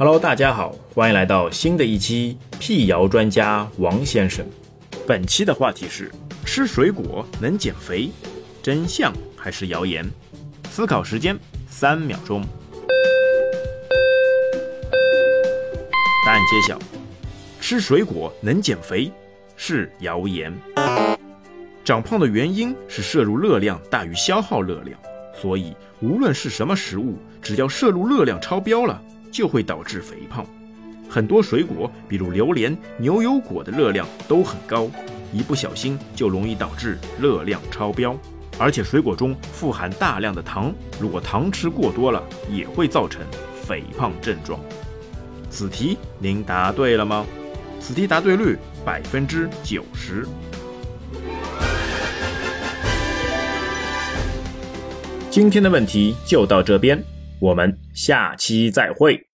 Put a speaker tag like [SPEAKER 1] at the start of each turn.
[SPEAKER 1] Hello，大家好，欢迎来到新的一期辟谣专家王先生。本期的话题是：吃水果能减肥，真相还是谣言？思考时间三秒钟。答案揭晓：吃水果能减肥是谣言。长胖的原因是摄入热量大于消耗热量，所以无论是什么食物，只要摄入热量超标了，就会导致肥胖。很多水果，比如榴莲、牛油果的热量都很高，一不小心就容易导致热量超标。而且水果中富含大量的糖，如果糖吃过多了，也会造成肥胖症状。此题您答对了吗？此题答对率百分之九十。今天的问题就到这边，我们下期再会。